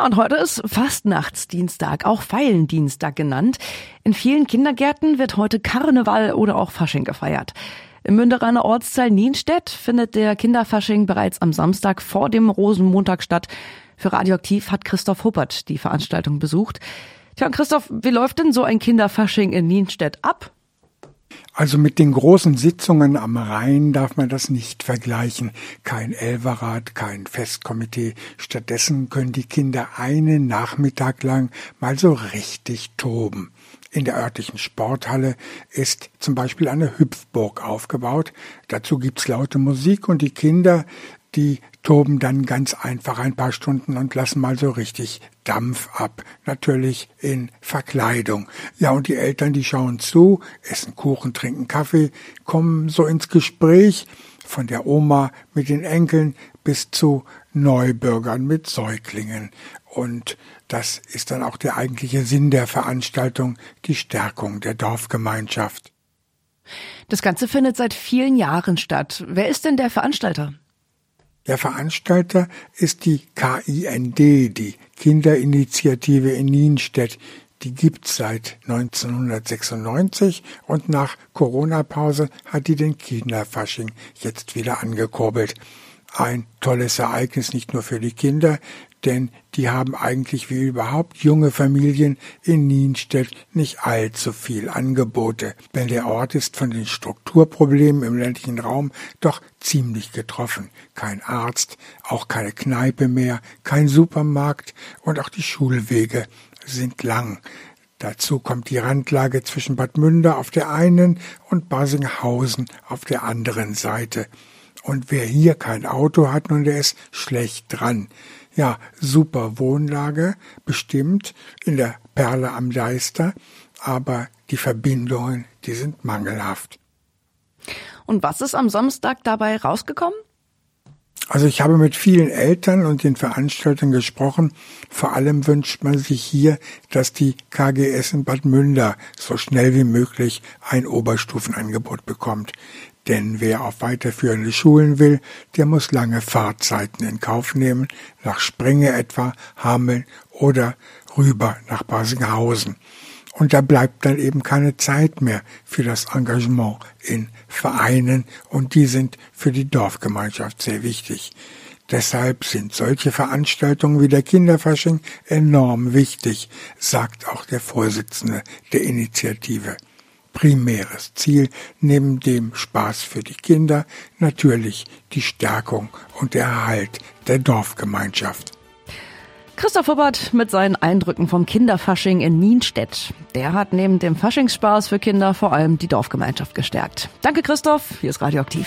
Ja, und heute ist Fastnachtsdienstag, auch Feilendienstag genannt. In vielen Kindergärten wird heute Karneval oder auch Fasching gefeiert. Im Münderaner Ortsteil Nienstedt findet der Kinderfasching bereits am Samstag vor dem Rosenmontag statt. Für Radioaktiv hat Christoph Huppert die Veranstaltung besucht. Tja, Christoph, wie läuft denn so ein Kinderfasching in Nienstedt ab? Also mit den großen Sitzungen am Rhein darf man das nicht vergleichen. Kein Elverrat, kein Festkomitee. Stattdessen können die Kinder einen Nachmittag lang mal so richtig toben. In der örtlichen Sporthalle ist zum Beispiel eine Hüpfburg aufgebaut. Dazu gibt's laute Musik und die Kinder die toben dann ganz einfach ein paar Stunden und lassen mal so richtig Dampf ab. Natürlich in Verkleidung. Ja, und die Eltern, die schauen zu, essen Kuchen, trinken Kaffee, kommen so ins Gespräch von der Oma mit den Enkeln bis zu Neubürgern mit Säuglingen. Und das ist dann auch der eigentliche Sinn der Veranstaltung, die Stärkung der Dorfgemeinschaft. Das Ganze findet seit vielen Jahren statt. Wer ist denn der Veranstalter? Der Veranstalter ist die KIND, die Kinderinitiative in Nienstedt. Die gibt's seit 1996 und nach Corona-Pause hat die den Kinderfasching jetzt wieder angekurbelt. Ein tolles Ereignis nicht nur für die Kinder, denn die haben eigentlich wie überhaupt junge Familien in Nienstedt nicht allzu viel Angebote, denn der Ort ist von den Strukturproblemen im ländlichen Raum doch ziemlich getroffen. Kein Arzt, auch keine Kneipe mehr, kein Supermarkt und auch die Schulwege sind lang. Dazu kommt die Randlage zwischen Bad Münder auf der einen und Basinghausen auf der anderen Seite. Und wer hier kein Auto hat, nun der ist schlecht dran. Ja, super Wohnlage, bestimmt in der Perle am Deister, aber die Verbindungen, die sind mangelhaft. Und was ist am Samstag dabei rausgekommen? Also ich habe mit vielen Eltern und den Veranstaltern gesprochen. Vor allem wünscht man sich hier, dass die KGS in Bad Münder so schnell wie möglich ein Oberstufenangebot bekommt. Denn wer auf weiterführende Schulen will, der muss lange Fahrzeiten in Kauf nehmen, nach Springe etwa, Hameln oder rüber nach Basinghausen. Und da bleibt dann eben keine Zeit mehr für das Engagement in Vereinen und die sind für die Dorfgemeinschaft sehr wichtig. Deshalb sind solche Veranstaltungen wie der Kinderfasching enorm wichtig, sagt auch der Vorsitzende der Initiative primäres Ziel neben dem Spaß für die Kinder natürlich die Stärkung und der Erhalt der Dorfgemeinschaft. Christoph Hubbard mit seinen Eindrücken vom Kinderfasching in Nienstedt. Der hat neben dem Faschingsspaß für Kinder vor allem die Dorfgemeinschaft gestärkt. Danke Christoph, hier ist Radioaktiv.